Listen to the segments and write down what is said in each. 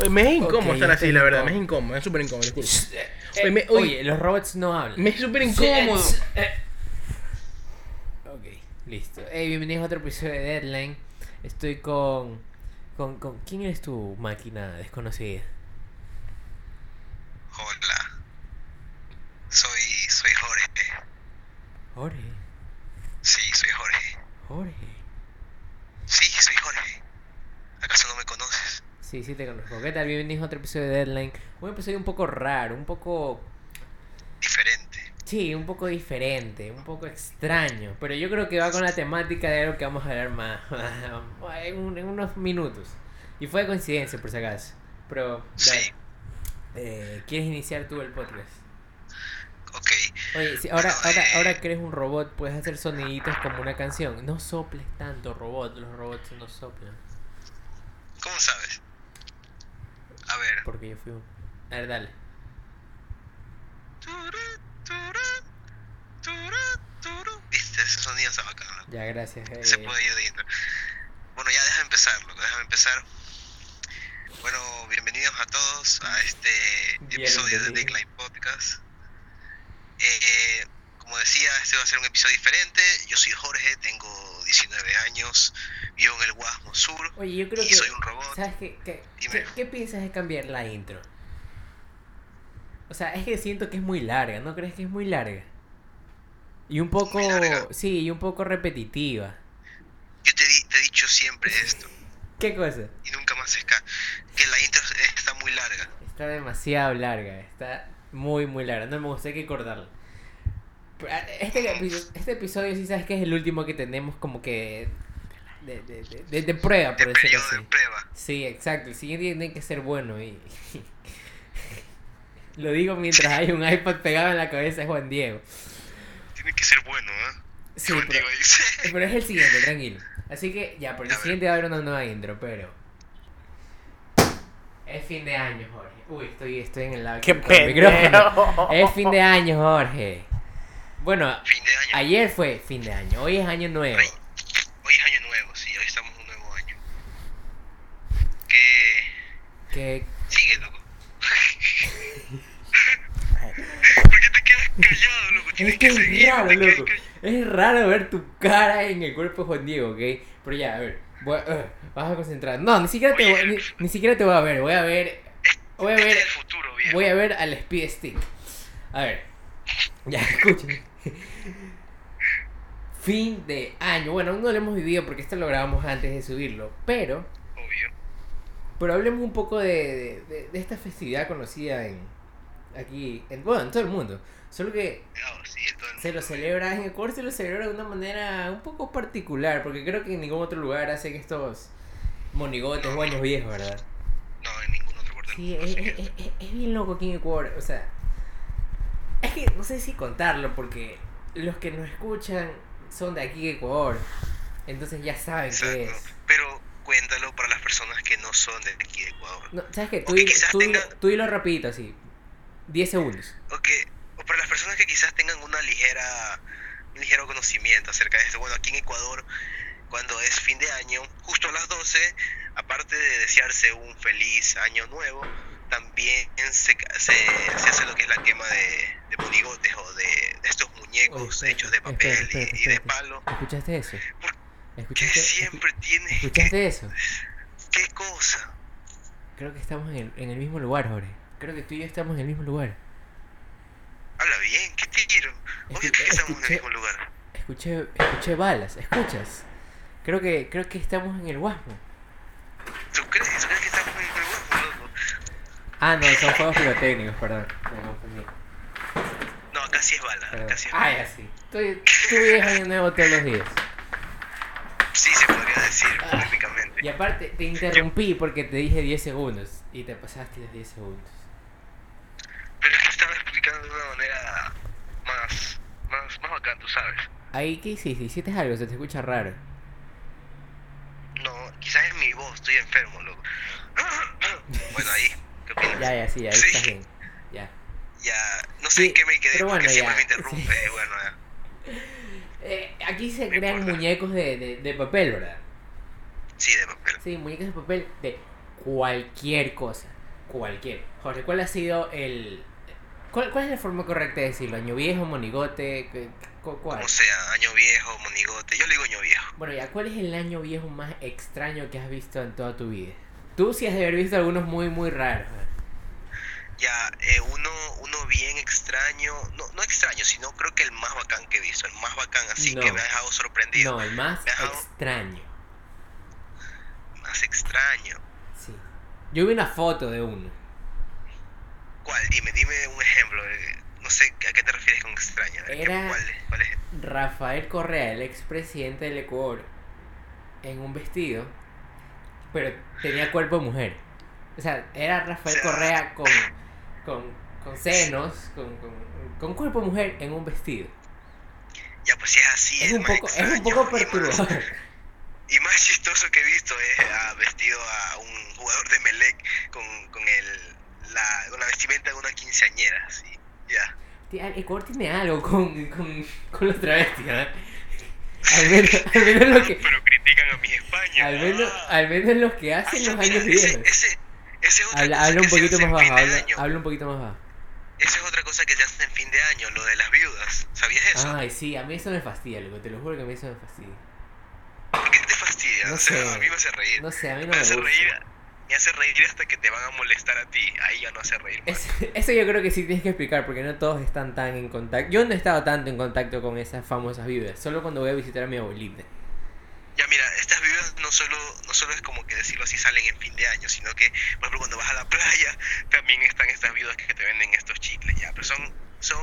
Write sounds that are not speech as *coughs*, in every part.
Oye, me es incómodo estar así, la verdad. Me es incómodo, es súper incómodo. disculpa. Eh, Oye, me- oye, oye, los robots no hablan. Me es súper incómodo. Eh, Ok, listo. Hey, bienvenidos a otro episodio de Deadline. Estoy con, con, con... ¿Quién eres tu máquina desconocida? Hola. Soy, soy Jorge. Jorge. Sí, soy Jorge. Jorge. Sí, soy Jorge. ¿Acaso no me conoces? Sí, sí te conozco. ¿Qué tal? Bienvenidos a otro episodio de Deadline. Un episodio un poco raro, un poco... Diferente. Sí, un poco diferente, un poco extraño. Pero yo creo que va con la temática de algo que vamos a hablar más *laughs* en, un- en unos minutos. Y fue de coincidencia, por si acaso. Pero, dale. Sí. Eh, ¿quieres iniciar tú el podcast? Ok. Oye, si ahora, ahora, eh. ahora que eres un robot, puedes hacer soniditos como una canción. No soples tanto, robot. Los robots no soplan. ¿Cómo sabes? Ver. Porque yo fui un... A ver, dale. Viste, ese sonido está bacano. Ya, gracias. Se eh. puede ir dentro. Bueno, ya déjame empezar, loco. Déjame empezar. Bueno, bienvenidos a todos a este episodio de Bienvenido. Deadline Podcast. Eh, como decía, este va a ser un episodio diferente. Yo soy Jorge, tengo 19 años, vivo en el Guasmo Sur Oye, yo creo y que... soy un robot. ¿Sabes qué, qué, Dime. qué, qué piensas de cambiar la intro? O sea, es que siento que es muy larga, ¿no crees que es muy larga? Y un poco... Sí, y un poco repetitiva. Yo te, di- te he dicho siempre *laughs* esto ¿Qué cosa? y nunca más esca que la intro está muy larga. Está demasiado larga, está muy muy larga, no me gusta, hay que cortarla. Este, episodio, este episodio sí sabes que es el último que tenemos como que de, de, de, de- de prueba, De por decirlo así. de prueba. Sí, exacto, el siguiente tiene que ser bueno y... *laughs* Lo digo mientras hay un iPad pegado en la cabeza de Juan Diego. Tiene que ser bueno, ¿eh? Sí, Juan pero, Diego dice. *laughs* pero es el siguiente, tranquilo. Así que ya, por el A ver. siguiente va a haber una nueva intro, pero... Es fin de año, Jorge. Uy, estoy, estoy en el lado ¡Qué pendejo! Es fin de año, Jorge. Bueno, Fin de año. ayer fue fin de año, hoy es año nuevo. Hoy es año nuevo, sí, hoy estamos en un nuevo año. Que Que sigue, loco. *laughs* ¿Por qué te quedas callado, loco? Tienes es que que es seguir. raro, loco. Es raro ver tu cara en el cuerpo de Juan Diego, ¿ok? Pero ya, a ver, voy uh, vas a concentrar. No, ni siquiera te voy, ni, ni siquiera te voy a ver, voy a ver, voy a Este ver, es el futuro, viejo. voy a ver al Speed Stick. A ver, ya, *laughs* escuchen. *laughs* Fin de año. Bueno, aún no lo hemos vivido porque esto lo grabamos antes de subirlo, pero Obvio. Pero hablemos un poco de, de, esta festividad conocida en aquí, en, bueno, en todo el mundo. Solo que No, sí, se lo celebra, en Ecuador se lo celebra de una manera un poco particular, porque creo que en ningún otro lugar hacen estos monigotes o años viejos, ¿verdad? No, en ningún otro lugar Sí, es- es- es bien loco aquí en Ecuador, o sea, es que no sé si contarlo, porque los que nos escuchan son de aquí de Ecuador, entonces ya saben qué Exacto. es. Pero cuéntalo para las personas que no son de aquí de Ecuador. No, ¿Sabes qué? Tú, que tú, dilo- tenga- tú dilo rapidito, así, 10 segundos. O que, o para las personas que quizás tengan una ligera, un ligero conocimiento acerca de esto. Bueno, aquí en Ecuador, cuando es fin de año, justo a las 12, aparte de desearse un feliz año nuevo, también se, se, se hace lo que es la quema de, de monigotes o de, de estos muñecos Oye, espérate, hechos de papel y- de palo. ¿Escuchaste eso? ¿Por Que ¿Escuchaste, siempre tienes que... ¿Escuchaste eso? ¿Qué cosa? Creo que estamos en el, en el mismo lugar, Jorge. Creo que tú y yo estamos en el mismo lugar. Habla bien, ¿qué tiro? Obvio que estamos en el mismo lugar. Escuché, escuché balas, ¿escuchas? Creo que, creo que estamos en el Guasmo. ¿Tú crees? ¿Tú crees que estamos en el mismo loco? Ah, no, son juegos pirotécnicos, perdón. Me confundí. No, acá sí es bala, perdón. acá sí es Ah, bala. ya sí. Tú, tú vives año nuevo todos los días. Sí, se podría decir, Ah. prácticamente. Y aparte, te interrumpí porque te dije 10 segundos. Y te pasaste los 10 segundos. Pero es que estaba explicando de una manera más, más, más bacán, tú sabes. Ahí, ¿qué hiciste? ¿Hiciste algo? Se te escucha raro. No, quizás es mi voz, estoy enfermo, loco. *coughs* bueno, ahí, ¿qué opinas? Ya, ya, sí, ahí Sí. estás bien. Ya. Ya, no sé Sí, en qué me quedé pero porque bueno, siempre ya, me *laughs* interrumpe, sí. bueno, ya. Eh, aquí se crean importa. muñecos de, de, de papel, ¿verdad? Sí, de papel. Sí, muñecos de papel de cualquier cosa. Cualquier. Jorge, ¿cuál ha sido el. ¿Cuál, cuál es la forma correcta de decirlo? ¿Año viejo, monigote? ¿Qué- cu- ¿Cuál? Como sea, año viejo, monigote. Yo le digo año viejo. Bueno, ya, ¿cuál es el año viejo más extraño que has visto en toda tu vida? Tú sí has de haber visto algunos muy, muy raros. Ya, eh, uno, uno bien extraño, no, no extraño, sino creo que el más bacán que he visto, el más bacán así No. que me ha dejado sorprendido, No, el más dejado- extraño. más extraño. Sí. Yo vi una foto de uno. ¿Cuál? Dime, dime un ejemplo. No sé a qué te refieres con extraño. a ver, ¿qué- Era- ¿Cuál, es? ¿Cuál es? Rafael Correa, el expresidente del Ecuador, en un vestido, pero tenía cuerpo de mujer. O sea, era Rafael Correa con, con, con senos, con, con, con cuerpo de mujer en un vestido. Ya, pues si es así, Es es, un más poco, es un extraño, poco y más- perturbador. *laughs* Y más chistoso que he visto es ah, vestido a un jugador de Melec con, con, el, la, con la vestimenta de una quinceañera, sí. Ya. Tía, El Ecuador tiene algo con, con, con los travestis, ¿eh? Al menos, al menos lo que, Pero critican a mi España. al menos, al menos los que hacen los mira, años ese, viejos. ese, ese es otra Habla, cosa habla un poquito más bajo, habla, habla un poquito más bajo. Esa es otra cosa que se hace en fin de año, lo de las viudas. ¿Sabías eso? Ay, sí, a mí eso me fastidia, loco, te lo juro que a mí eso me fastidia. ¿Por qué te fastidia? No o sea, sé. a mí me hace reír. No sé, a mí no me me hace gusta. reír. Me hace reír hasta que te van a molestar a ti. Ahí ya no hace reír más. Es- *laughs* eso yo creo que sí tienes que explicar porque no todos están tan en contacto. Yo no he estado tanto en contacto con esas famosas viudas, solo cuando voy a visitar a mi abuelita. Ya mira, estas viudas no solo, no solo es como que decirlo así salen en fin de año, sino que, por ejemplo, cuando vas a la *laughs* playa, también están estas viudas que te venden estos chicles, ya. Pero son, son,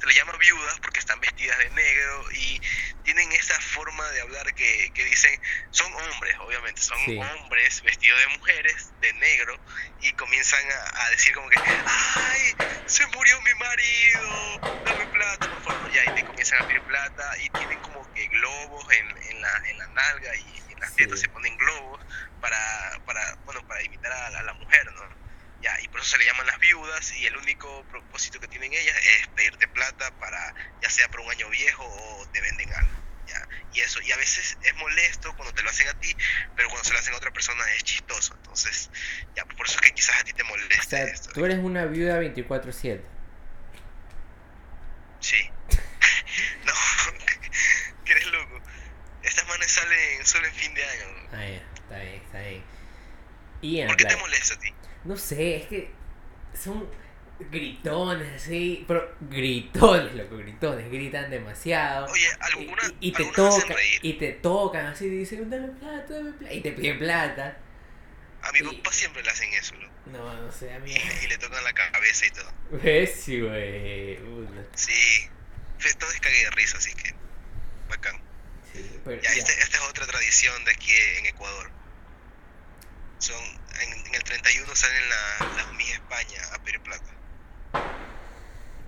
se les llama viudas porque están vestidas de negro y tienen esa forma de hablar que, que dicen, son hombres, obviamente, son Sí. hombres vestidos de mujeres, de negro, y comienzan a, a decir como que, ¡ay! Se murió mi marido, dame plata, por favor, ya, y te comienzan a pedir plata, y tienen como que globos en, en, la, en la nalga y en las Sí. tetas se ponen globos para, para, bueno, para imitar a, a la mujer, ¿no? Ya, y por eso se le llaman las viudas, y el único propósito que tienen ellas es pedirte plata para, ya sea por un año viejo o te venden algo. Ya, y eso, y a veces es molesto cuando te lo hacen a ti, pero cuando se lo hacen a otra persona es chistoso. Entonces, ya, por eso es que quizás a ti te moleste O sea, esto. tú eres una viuda 24/7. Sí. *laughs* no, *laughs* que eres loco. Estas manes salen solo en fin de año. Ah, ya, está bien, está bien. ¿Por qué te molesta a ti? No sé, es que son gritones así, pero gritones, loco, gritones, gritan demasiado. Oye, Y, algunas y- y te tocan, y te tocan así, dicen, dame plata, dame plata, y te piden plata. A mi y- papá siempre le hacen eso, loco. No, no sé, a mí. Y, le- y le tocan la cabeza y todo. ¿Ves? Sí, güey. Sí. Todo es cague de risa, así que. Bacán. Sí, pero Ya, ya. Esta, esta es otra tradición de aquí en Ecuador. Son, en, en el 31 salen la, las Miss España a pedir plata.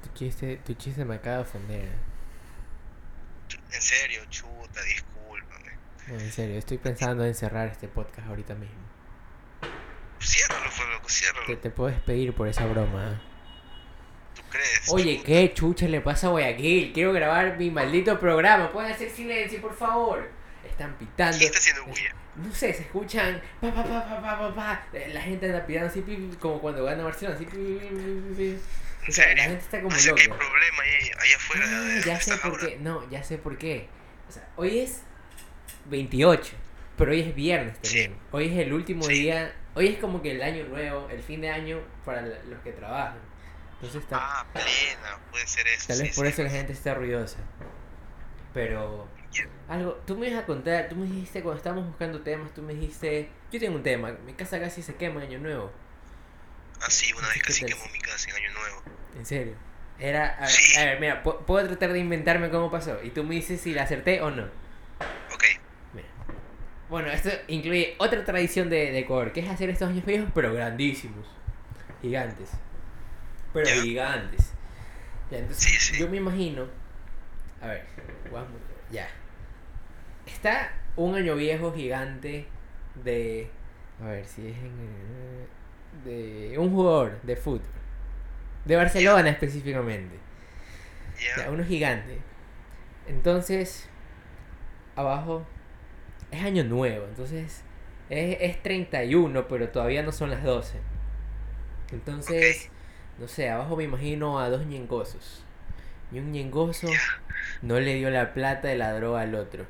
Tu chiste, tu chiste me acaba de ofender. En serio, chuta, discúlpame. No, en serio, estoy pensando en cerrar este podcast ahorita mismo. Ciérralo, fue loco, Te, ciérralo. te puedo despedir por esa broma. ¿eh? ¿Tú crees? Oye, chuta? ¿qué chucha le pasa a Guayaquil? Quiero grabar mi maldito programa. ¿Pueden hacer silencio, por favor? Están pitando. ¿Quién está haciendo bulla? No sé, se escuchan pa pa pa pa pa pa pa. La gente anda pitando así como cuando gana Barcelona, así. O ¿En sea, la gente está como O sea loca. hay problema ahí, ahí afuera Ah, de ya sé por qué. No, ya sé por qué. O sea, hoy es 28, pero hoy es viernes también. Hoy es el último Sí. día. Hoy es como que el año nuevo, el fin de año para los que trabajan. Entonces está, Ah, plena, puede ser eso. tal sí, vez por eso la gente está ruidosa. Pero. Algo, tú me ibas a contar, tú me dijiste cuando estábamos buscando temas, tú me dijiste, yo tengo un tema, mi casa casi se quema en año nuevo. Ah, sí, una vez ¿Qué casi quemó mi casa en Año Nuevo. En serio. Era, a ver, Sí. a ver, mira, pu- puedo tratar de inventarme cómo pasó y tú me dices si la acerté o no. Ok, Mira. Bueno, esto incluye otra tradición de, de Ecuador, que es hacer estos años viejos, pero grandísimos. Gigantes. Pero gigantes. Ya, entonces, Sí, sí. yo me imagino. A ver, vamos, ya. Está un año viejo gigante de. A ver si es en. De un jugador de fútbol. De Barcelona específicamente. Ya, uno gigante. Entonces, abajo es año nuevo. Entonces, Es, es 31, pero todavía no son las 12. Entonces, no sé, abajo me imagino a dos ñengosos. Y un ñengoso no le dio la plata de la droga al otro.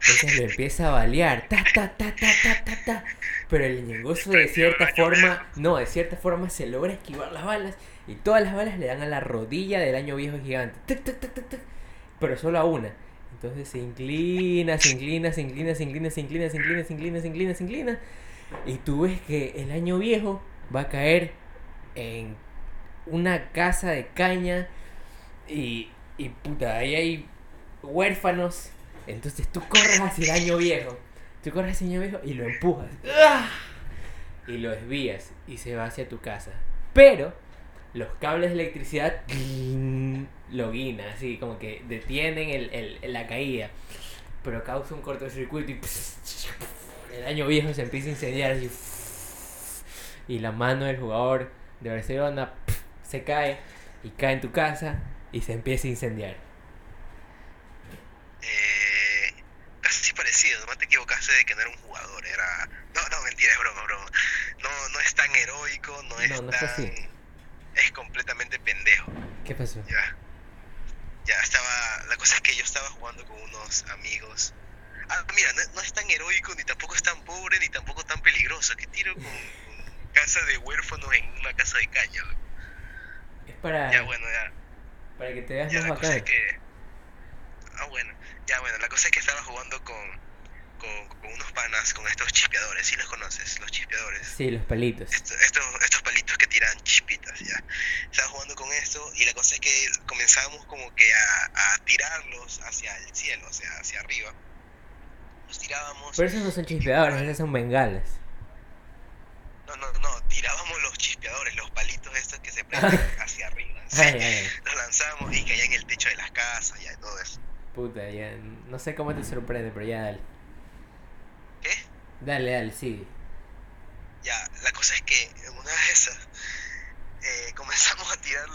Entonces lo empieza a balear. Ta, ta, ta, ta, ta, ta, ta. Pero el ñengoso de cierta forma, no, de cierta forma se logra esquivar las balas. Y todas las balas le dan a la rodilla del año viejo gigante. Tuc, tuc, tuc. Pero solo a una. Entonces se inclina, se inclina, se inclina, se inclina, se inclina, se inclina, se inclina, se inclina, se inclina. Y tú ves que el año viejo va a caer en una casa de caña y, y puta, ahí hay huérfanos. Entonces tú corres hacia el año viejo. Tú corres hacia el año viejo y lo empujas. ¡Ah! Y lo desvías y se va hacia tu casa. Pero los cables de electricidad *clears throat* lo guinan, así como que detienen el, el- la caída. Pero causa un cortocircuito y *sniffs* el año viejo se empieza a incendiar así. *sniffs* Y la mano del jugador de Barcelona *sniffs* se cae y cae en tu casa y se empieza a incendiar. Eh, casi parecido, nomás te equivocaste de que no era un jugador, era... No, no, mentira, es broma, broma. No, no es tan heroico, no es No, no fue tan... así. Es completamente pendejo, ¿Qué pasó? ya. Ya, estaba... La cosa es que yo estaba jugando con unos amigos. Ah, mira, no, no es tan heroico, ni tampoco es tan pobre, ni tampoco tan peligroso. ¿Qué tiro con, con casa de huérfanos en una casa de caña? Es para, Ya, bueno, ya. para que te veas Ya, más la cosa es que. Ah, bueno. Ya, bueno, la cosa es que estaba jugando con, con, con unos panas, con estos chispeadores, ¿sí los conoces? Los chispeadores. Sí, los palitos. Esto- estos, estos palitos que tiran chispitas, ya. Estaba jugando con esto y la cosa es que comenzamos como que a, a tirarlos hacia el cielo, o sea, hacia arriba. Los tirábamos. Pero esos no son chispeadores, esos son bengalas. No, no, no, tirábamos los chispeadores, los palitos estos que se prenden *laughs* hacia arriba. sí. Ay. Los lanzábamos y caían en el techo de las casas, ya, y todo eso. Puta, ya. No sé cómo te sorprende, pero ya dale. Dale, dale, sigue. Ya, la cosa es que en una de esas eh, comenzamos a tirar,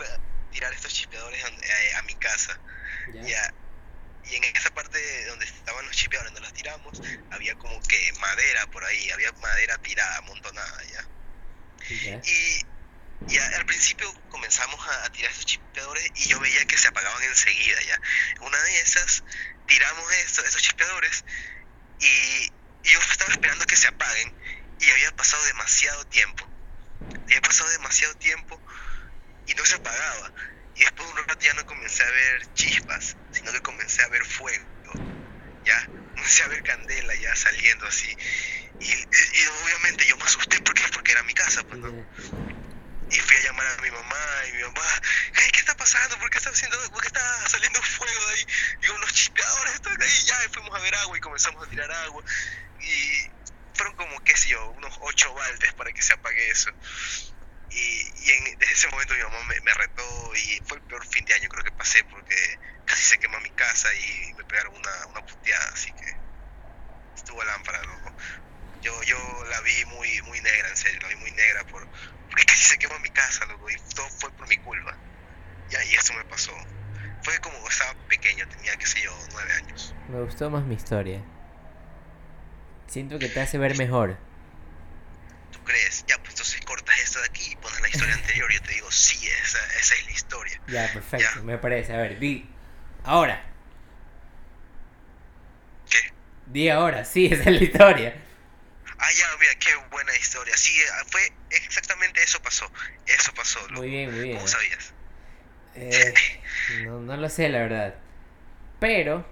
tirar estos chispeadores a, a- a mi casa. Ya. Ya. Y en esa parte donde estaban los chispeadores, donde los tiramos, había como que madera por ahí, había madera tirada, amontonada, ya. Ya. Y, y al principio comenzamos a, a tirar estos chispeadores y yo veía que se apagaban enseguida, ya. Una de esas tiramos estos chispeadores y, y yo estaba esperando que se apaguen y había pasado demasiado tiempo. Había pasado demasiado tiempo y no se apagaba. Y después de un rato ya no comencé a ver chispas, sino que comencé a ver fuego. Ya, comencé a ver candela ya saliendo así. Y, y- obviamente yo me asusté porque, porque era mi casa, pues, ¿no? Y fui a llamar a mi mamá y mi mamá, "Hey, ¿qué está pasando? ¿Por qué está haciendo, por qué está saliendo fuego de ahí? Digo, los chispeadores están ahí, ya, y fuimos a ver agua y comenzamos a tirar agua. Y como, qué sé yo, unos ocho baldes para que se apague eso. Y, y en, desde ese momento mi mamá me, me retó y fue el peor fin de año creo que pasé porque casi se quemó mi casa y me pegaron una, una puteada, así que estuvo lámpara, loco. Yo, yo la vi muy, muy negra, en serio, la vi muy negra por, porque casi se quemó mi casa, loco, y todo fue por mi culpa. Ya, y eso me pasó. Fue como estaba pequeño, tenía, qué sé yo, nueve años. Me gustó más mi historia. Siento que te hace ver mejor. ¿Tú crees? Ya, pues entonces cortas esto de aquí y pones la historia anterior y yo te digo, sí, esa, esa es la historia. Ya, perfecto, Ya. me parece. A ver, di. Ahora. ¿Qué? Di ahora, sí, *laughs* esa es la historia. Ah, ya, mira, qué buena historia. Sí, ah, fue exactamente eso pasó. Eso pasó, loco. Muy bien, muy bien. ¿Cómo sabías? Eh, no, no lo sé, la verdad. Pero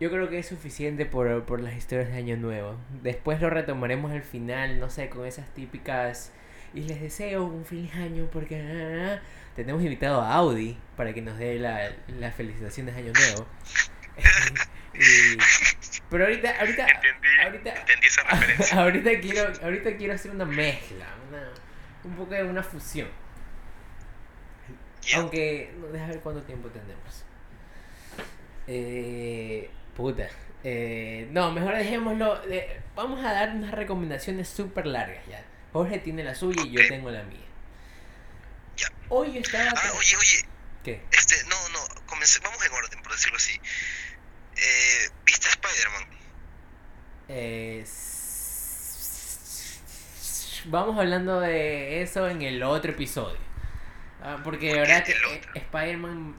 yo creo que es suficiente por, por las historias de Año Nuevo. Después lo retomaremos al final, no sé, con esas típicas... Y les deseo un feliz año porque... ah, tenemos invitado a Audi para que nos dé la, la felicitación de Año Nuevo. *laughs* Y- pero ahorita, ahorita, Entendí, ahorita, entendí esa *laughs* referencia. ahorita quiero, ahorita quiero hacer una mezcla, una, un poco de una fusión. Aunque, no, deja ver cuánto tiempo tenemos. Eh, puta. Eh, no, mejor dejémoslo. de- vamos a dar unas recomendaciones súper largas ya. Jorge tiene la suya y yo tengo la mía. Ya. Hoy yo estaba. Ah, oye, oye, ¿Qué? este, no, no, comencé, vamos en orden, por decirlo así. Eh, ¿Viste Spider-Man? Eh, vamos hablando de eso en el otro episodio. Ah, porque de verdad que eh? Spider-Man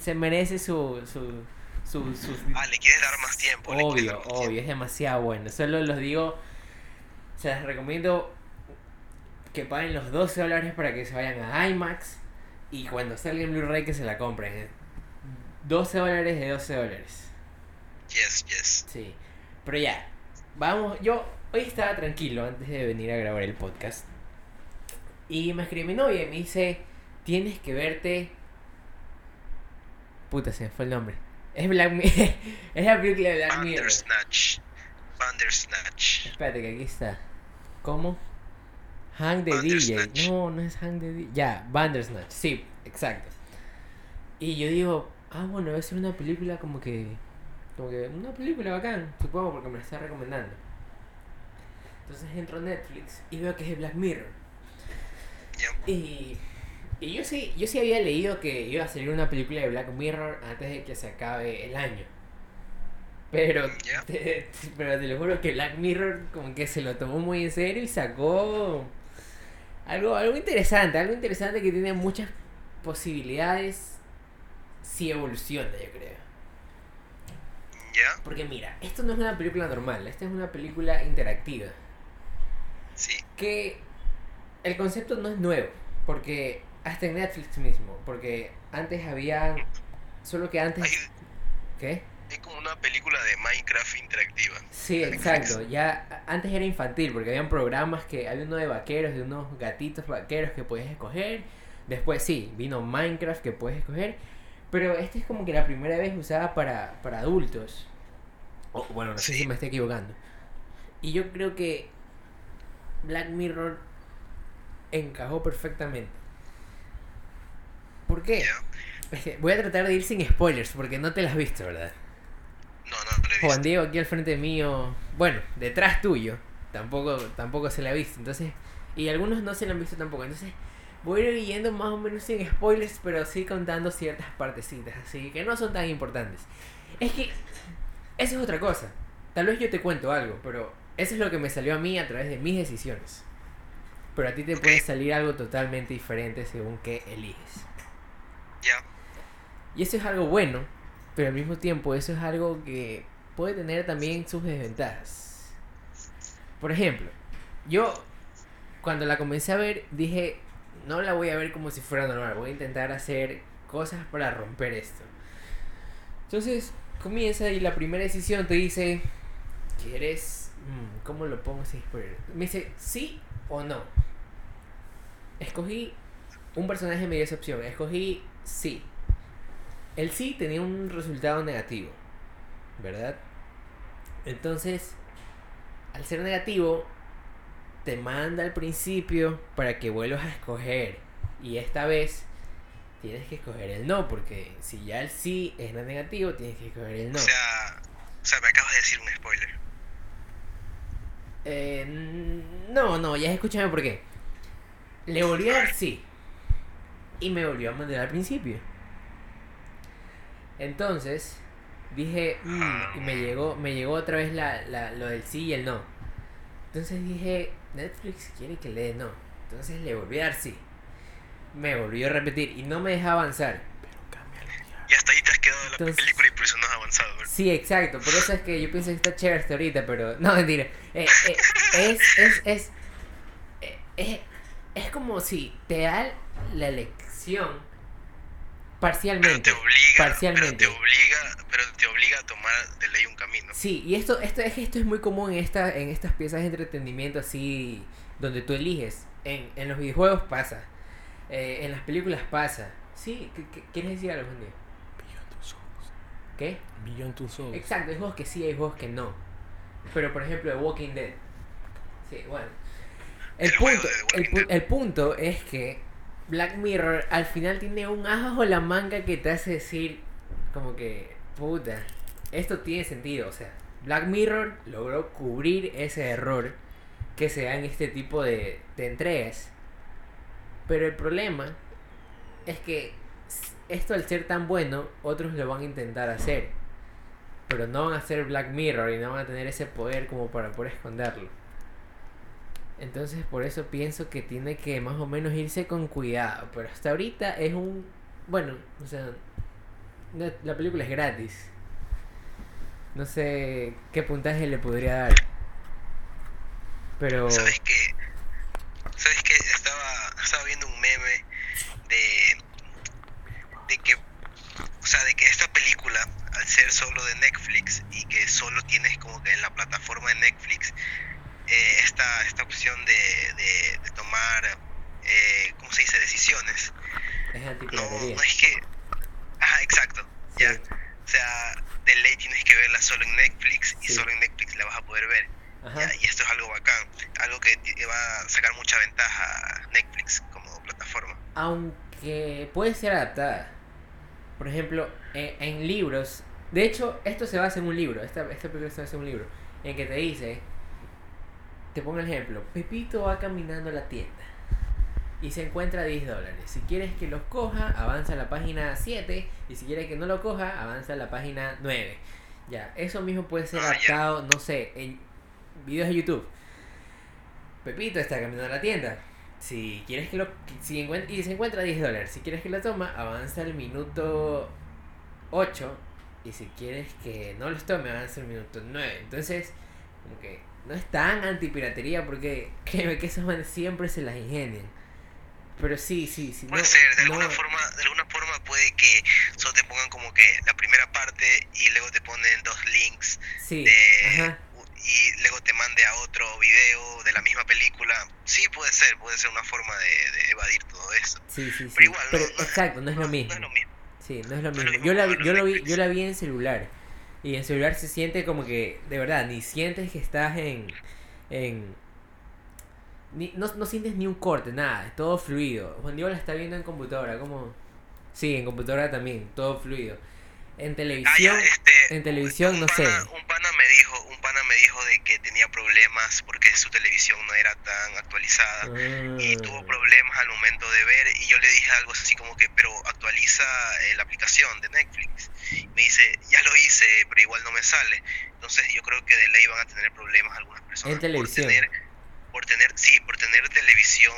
se merece su, su, sus- Ah, le quieres dar más tiempo. Obvio, más obvio, es demasiado bueno. Solo los digo, se las recomiendo que paguen los 12 dólares para que se vayan a IMAX y cuando salga en Blu-ray que se la compren. eh. 12 dólares de 12 dólares. Yes, yes. Sí. Pero ya, vamos, yo hoy estaba tranquilo antes de venir a grabar el podcast. Y me escribe mi novia y me dice, tienes que verte... Puta, se me fue el nombre. Es Black Mi- *laughs* es la película de Black Mirror. Bandersnatch. Bandersnatch. Espérate que aquí está. ¿Cómo? Hang the DJ. No, no es Hang the DJ. Ya, Bandersnatch. Sí, exacto. Y yo digo, ah, bueno, debe ser una película como que. Como que una película bacán, supongo, porque me la está recomendando. Entonces entro a Netflix y veo que es de Black Mirror. Y, y yo sí, yo sí había leído que iba a salir una película de Black Mirror antes de que se acabe el año. Pero, Ya. *laughs* te, pero te lo juro que Black Mirror como que se lo tomó muy en serio y sacó algo, algo interesante, algo interesante que tiene muchas posibilidades si evoluciona, yo creo. Ya. Porque mira, esto no es una película normal, esta es una película interactiva. Sí. que el concepto no es nuevo, porque hasta en Netflix mismo, porque antes había, solo que antes, Hay, ¿qué? hay como una película de Minecraft interactiva. Sí, exacto, ya antes era infantil, porque habían programas que, había uno de vaqueros, de unos gatitos vaqueros que podías escoger, después sí, vino Minecraft que puedes escoger, pero este es como que la primera vez usada para, para adultos, o bueno, no sé si me estoy equivocando, y yo creo que Black Mirror encajó perfectamente. ¿Por qué? *laughs* Voy a tratar de ir sin spoilers, porque no te las has visto, ¿verdad? No, no, no. Juan Diego aquí al frente mío, bueno, detrás tuyo, tampoco, tampoco se la ha visto, entonces, y algunos no se la han visto tampoco, entonces voy a ir yendo más o menos sin spoilers, pero sí contando ciertas partecitas, así que no son tan importantes. Es que, esa es otra cosa, tal vez yo te cuento algo, pero eso es lo que me salió a mí a través de mis decisiones. Pero a ti te puede salir algo totalmente diferente según qué eliges. Y eso es algo bueno, pero al mismo tiempo eso es algo que puede tener también sus desventajas. Por ejemplo, yo cuando la comencé a ver dije, no la voy a ver como si fuera normal, voy a intentar hacer cosas para romper esto. Entonces comienza y la primera decisión te dice, ¿quieres... mm, ¿Cómo lo pongo sin spoiler? Me dice, sí o no. Escogí un personaje me dio esa opción, escogí sí. El sí tenía un resultado negativo, ¿verdad? Entonces, al ser negativo, te manda al principio para que vuelvas a escoger. Y esta vez tienes que escoger el no, porque si ya el sí es negativo, tienes que escoger el no. O sea, o sea, me acabas de decir un spoiler. Eh, no, no, ya escúchame por qué. Le volví a dar sí. Y me volvió a mandar al principio. Entonces, dije, "Mm", y me llegó, me llegó otra vez la, la- lo del sí y el no. Entonces dije, Netflix quiere que le dé no. Entonces le volví a dar sí. Me volvió a repetir y no me deja avanzar. Y hasta ahí te has quedado en la Entonces- película y por eso no has avanzado. ¿verdad? Sí, exacto. Por eso es que yo pienso que está chévere hasta ahorita, pero... No, mentira. Eh, eh, es, es, es, eh, es, es como si te da la elección Parcialmente. te obliga, parcialmente. pero te obliga, pero te obliga a tomar de ley un camino. Sí, y esto, esto, esto es muy común en, esta, en estas piezas de entretenimiento así, donde tú eliges. En, en los videojuegos pasa. Eh, en las películas pasa. Sí, ¿qué- qué- ¿quieres decir algo, Juan Two Souls. ¿Qué? Beyond Two Souls. Exacto, hay juegos que sí, hay juegos que no. Pero por ejemplo, The Walking Dead. Sí, bueno. El, El punto, de el, el punto es que Black Mirror al final tiene un as bajo la manga que te hace decir como que, puta, esto tiene sentido. O sea, Black Mirror logró cubrir ese error que se da en este tipo de, de entregas. Pero el problema es que esto al ser tan bueno, otros lo van a intentar hacer. Pero no van a ser Black Mirror y no van a tener ese poder como para poder esconderlo. Entonces por eso pienso que tiene que más o menos irse con cuidado. Pero hasta ahorita es un... Bueno, o sea... La película es gratis. No sé qué puntaje le podría dar. Pero... ¿Sabes qué? ¿Sabes qué? Estaba, estaba viendo un meme de, de que, o sea, de que esta película, al ser solo de Netflix y que solo tienes como que en la plataforma de Netflix eh, esta, esta opción de, de, de tomar, eh, ¿cómo se dice?, decisiones. Es No, es que... Ajá, exacto. Sí. Ya. O sea, de ley tienes que verla solo en Netflix y Sí. solo en Netflix la vas a poder ver. Ya, y esto es algo bacán, algo que te va a sacar mucha ventaja a Netflix como plataforma. Aunque puede ser adaptada. Por ejemplo, en, en libros. De hecho, esto se basa en un libro. Esta, esta película se basa en un libro. En que te dice. Te pongo el ejemplo. Pepito va caminando a la tienda. Y se encuentra 10 dólares. Si quieres que los coja, avanza a la página 7. Y si quieres que no lo coja, avanza a la página 9. Ya, eso mismo puede ser Ah, adaptado, no sé, en videos de YouTube. Pepito está caminando a la tienda. Si quieres que lo. Si y se encuentra 10 dólares. Si quieres que lo toma, avanza al minuto 8. Y si quieres que no los tome, avanza al minuto 9. Entonces, como que no es tan antipiratería porque créeme que esos manes siempre se las ingenian. Pero sí, sí, sí. Puede no- ser, de no- alguna forma, de alguna forma puede que solo te pongan como que la primera parte y luego te ponen dos links Sí, de ajá. y luego te mande a otro video de la misma película. Sí, puede ser, puede ser una forma de, de evadir todo eso. Sí, sí, sí. Pero igual, no- Pero no- exacto, no es lo mismo. No es lo mismo. Sí, no es lo No mismo. Yo la, yo, lo vi, yo la vi en celular. Y en celular se siente como que, de verdad, ni sientes que estás en... en ni, no, no sientes ni un corte, nada, es todo fluido. Juan Diego la está viendo en computadora, como... Sí, en computadora también, todo fluido. En Ah, televisión, ya, este, en televisión no pana- sé. Un pana me dijo, un pana me dijo de que tenía problemas porque su televisión no era tan actualizada. y tuvo Ah, problemas al momento de ver y yo le dije algo así como que pero actualiza eh, la aplicación de Netflix me dice ya lo hice pero igual no me sale entonces yo creo que de ley van a tener problemas algunas personas En televisión. por tener por tener sí por tener televisión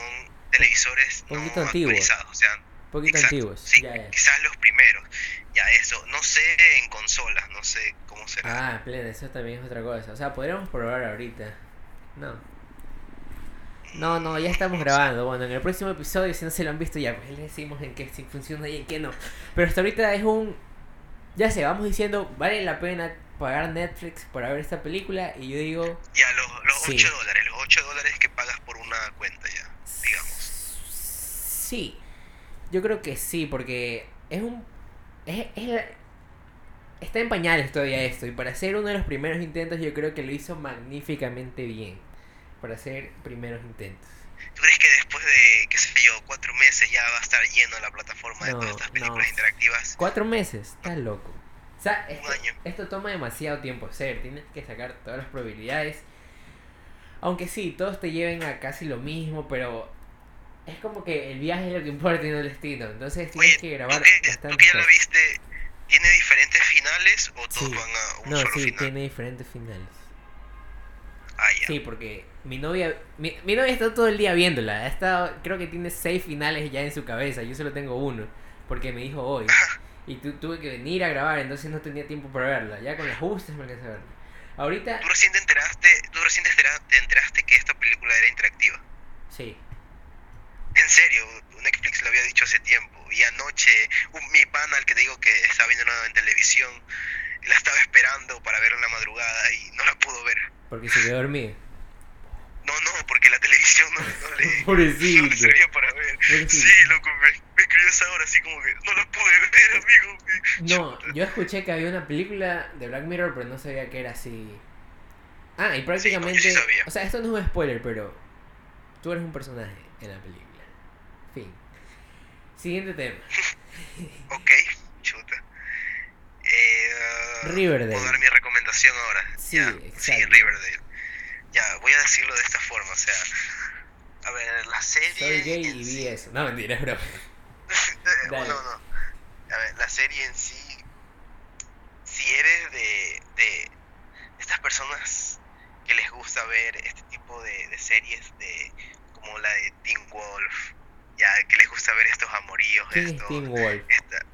televisores no poquito antiguos. actualizados o sea poquito exacto, antiguos. sí Ya, ya. quizás los primeros ya eso no sé en consolas no sé cómo será Ah, plena, eso también es otra cosa. O sea, podríamos probar ahorita. No. No, no, ya estamos grabando. Bueno, en el próximo episodio, si no se lo han visto, ya pues, les decimos en qué sí funciona y en qué no. Pero hasta ahorita es un. Ya sé, vamos diciendo, vale la pena pagar Netflix para ver esta película. Y yo digo. ya los, los Sí. 8 dólares los 8 dólares que pagas por una cuenta ya digamos Sí. Yo creo que sí, porque es un. Es, es la- está en pañales todavía esto. Y para ser uno de los primeros intentos, yo creo que lo hizo magníficamente bien. Para hacer primeros intentos. ¿Tú crees que después de, qué sé yo, cuatro meses ya va a estar lleno la plataforma de No, todas estas no. películas interactivas? Cuatro meses, estás loco. O sea, esto, año. esto toma demasiado tiempo hacer. Tienes que sacar todas las probabilidades. Aunque sí, todos te lleven a casi lo mismo, pero es como que el viaje es lo que importa y no el destino. Entonces tienes Oye, que ¿tú grabar que, tú que ya la viste, ¿tiene diferentes finales o todos Sí. van a un No, solo sí, final? tiene diferentes finales. Ah, ya. Sí, porque mi novia, mi, mi novia está todo el día viéndola. Ha estado, creo que tiene seis finales ya en su cabeza. Yo solo tengo uno, porque me dijo hoy. *laughs* Y tu- tuve que venir a grabar, entonces no tenía tiempo para verla. Ya con las justas me alcancé a verla. Ahorita, ¿Tú recién te enteraste, tú recién te entera- te enteraste que esta película era interactiva? sí. En serio, Netflix lo había dicho hace tiempo. Y anoche, un- mi pana, el que te digo que estaba viendo en televisión, la estaba esperando para verla en la madrugada y no la pudo ver. Porque se quedó dormido. No, no, porque la televisión no, no le, *laughs* no Pobrecito. le servía para ver. Pobrecito. Sí, loco, me, me escribió esa hora así como que no la pude ver, amigo. No, Chuta. yo escuché que había una película de Black Mirror, pero no sabía que era así. Ah, y prácticamente. yo sí sabía. O sea, esto no es un spoiler, pero tú eres un personaje en la película. Fin. Siguiente tema. *laughs* Ok, chuta. Riverdale. ¿Puedo dar mi recomendación ahora? Sí, ya, exacto. Sí, Riverdale. Ya, voy a decirlo de esta forma, o sea... A ver, la serie... Soy gay y sí- vi eso. No, mentira, bro. *laughs* Dale. no, no. A ver, la serie en sí... Si eres de, de estas personas que les gusta ver este tipo de, de series de como la de Teen Wolf, ya que les gusta ver estos amoríos, ¿Quién es estos, Teen Wolf? esta-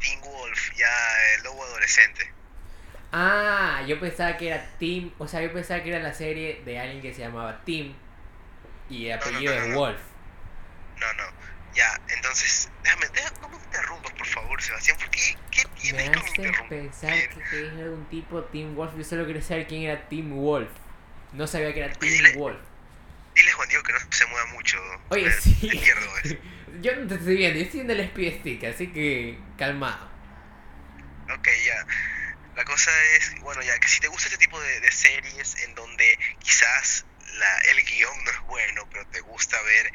Teen Wolf, ya el lobo adolescente. Ah, yo pensaba que era Tim, o sea, yo pensaba que era la serie de alguien que se llamaba Tim y el No, apellido no, no. Wolf. No, no, ya, entonces, déjame, déjame no me interrumpas, por favor, Sebastián, porque ¿qué Me tienes con hace pensar que, que es algún tipo Tim Wolf. Yo solo quería saber quién era Tim Wolf. No sabía que era Tim dile- Wolf. Dile Juan Diego que no se mueva mucho. Oye, me- sí. me pierdo. *laughs* Yo no te estoy viendo, yo estoy viendo el speed stick, así que calmado. Ok, ya. La cosa es, bueno, ya, que si te gusta este tipo de, de series en donde quizás la, el guion no es bueno, pero te gusta ver,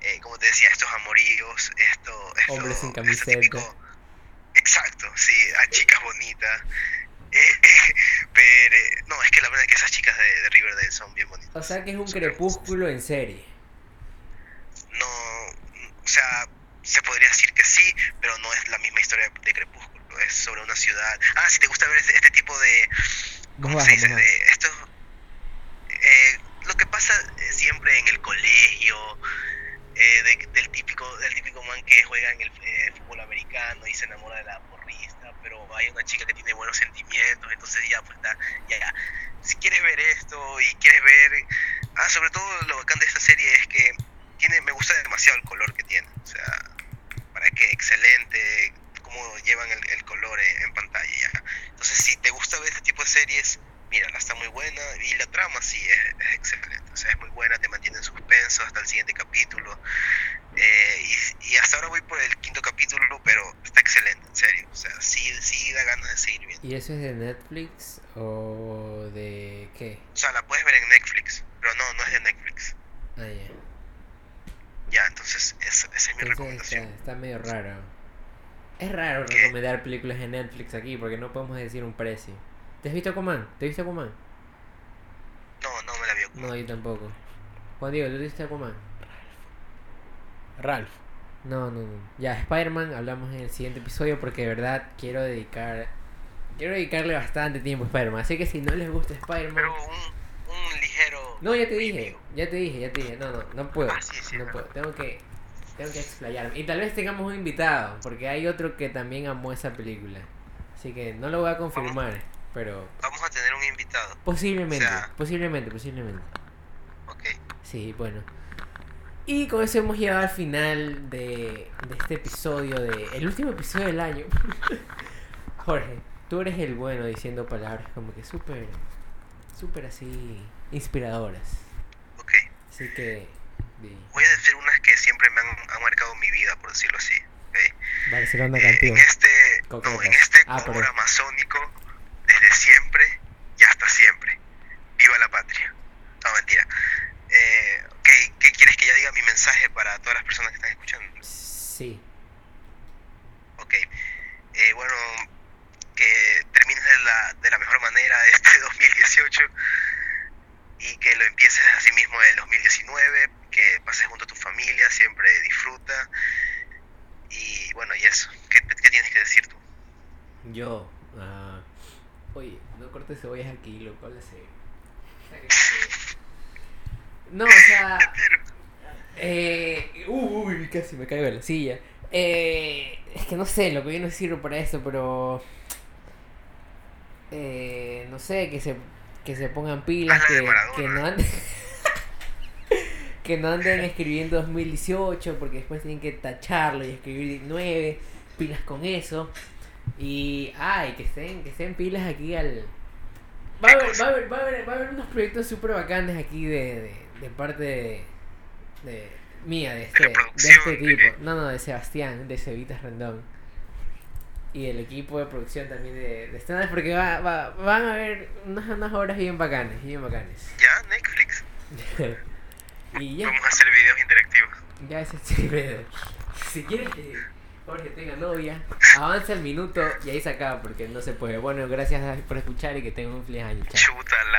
eh, como te decía, estos amoríos, esto, esto Hombres sin este camiseta. típico- exacto, sí, a chicas bonitas. Eh, *laughs* pero, no, es que la verdad es que esas chicas de, de Riverdale son bien bonitas. O sea que es un Son crepúsculo en serie. no, o sea, se podría decir que sí, pero no es la misma historia de Crepúsculo, es sobre una ciudad. Ah, si te gusta ver este, este tipo de, ¿cómo se dice? De esto, eh, lo que pasa eh, siempre en el colegio, eh, de- del típico, del típico man que juega en el eh, fútbol americano y se enamora de la porrista, pero hay una chica que tiene buenos sentimientos, entonces ya, pues está, ya, ya. Si quieres ver esto y quieres ver, ah, sobre todo lo bacán de esta serie es que tiene, me gusta demasiado el color que tiene, o sea, para que excelente cómo llevan el, el color en, en pantalla ya. Entonces, si te gusta ver este tipo de series, mírala, está muy buena y la trama sí es, es excelente, o sea, es muy buena, te mantiene en suspenso hasta el siguiente capítulo. Eh, y, y hasta ahora voy por el quinto capítulo, pero está excelente, en serio, o sea, sí, sí da ganas de seguir viendo. ¿Y eso es de Netflix o de qué? O sea, la puedes ver en Netflix, pero no, no es de Netflix. Ah, ya. Ya, entonces esa, esa es mi Entonces está, recomendación. está medio raro. Es raro recomendar películas en Netflix aquí porque no podemos decir un precio. ¿Te has visto Aquaman? ¿Te viste Aquaman? No, no me la vio. No, yo tampoco. Juan Diego, ¿tú viste Aquaman? Ralph. No, no, no. Ya, Spider-Man hablamos en el siguiente episodio porque de verdad quiero dedicar... Quiero dedicarle bastante tiempo a Spider-Man. Así que si no les gusta Spider-Man... Pero un, un ligero... No, ya te dije, ya te dije, ya te dije. No, no, no puedo. Ah, sí, sí, no puedo. Tengo que, tengo que explayarme. Y tal vez tengamos un invitado, porque hay otro que también amó esa película. Así que no lo voy a confirmar, pero Vamos a tener un invitado, posiblemente, O sea- posiblemente, posiblemente. ¿ok? Sí, bueno. Y con eso hemos llegado al final de, de este episodio, de el último episodio del año. *laughs* Jorge, tú eres el bueno diciendo palabras como que súper, súper así inspiradoras. Ok. Así que... Voy a decir unas que siempre me han, han marcado mi vida, por decirlo así. Eh, en este, no, en este Ah, amazónico, desde siempre y hasta siempre. Viva la patria. No, mentira. Eh, ¿qué, qué quieres que ya diga mi mensaje para todas las personas que están escuchando? Sí. Ok. Eh, bueno, que termines de la, de la mejor manera este 2018 y que lo empieces así mismo el 2019, que pases junto a tu familia, siempre disfruta. Y bueno, y eso. ¿Qué, qué tienes que decir tú? Yo. ah, oye, no cortes cebollas aquí, loco, serio. No, o sea. Eh, uy, casi me caigo de la silla. Eh, es que no sé, lo que yo no sirvo para eso, pero. Eh, no sé, que se, que se pongan pilas, que no anden. *laughs* que no anden escribiendo 2018, porque después tienen que tacharlo y escribir 19. Pilas con eso. Y. Ay, que estén, que estén pilas aquí al. Va a haber, va a haber, va a haber, va a haber unos proyectos súper bacanes aquí de, de, de parte de, de mía, de este, de este ¿de tipo. qué? No, no, de Sebastián, de Cevitas Rendón. Y el equipo de producción también de, de stand porque va, va, van a haber unas, unas horas bien bacanes, bien bacanes. Ya, Netflix. *laughs* y ya, Vamos a hacer videos interactivos. ya ese es el. *laughs* Si quieres que Jorge tenga novia, avanza el minuto y ahí se acaba porque no se puede. Bueno, gracias por escuchar y que tengan un feliz año. Chuta la